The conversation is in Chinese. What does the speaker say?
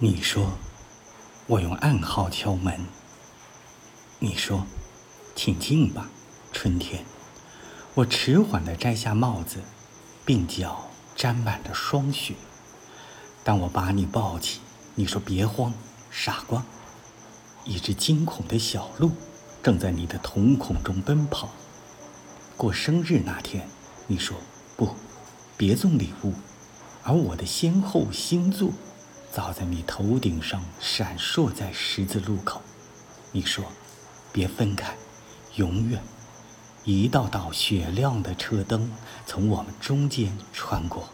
你说，我用暗号敲门。你说，请进吧，春天。我迟缓地摘下帽子，鬓角沾满了霜雪。当我把你抱起，你说别慌，傻瓜。一只惊恐的小鹿正在你的瞳孔中奔跑。过生日那天，你说不，别送礼物，而我的先后星座。早在你头顶上闪烁在十字路口，你说：“别分开，永远。”一道道雪亮的车灯从我们中间穿过。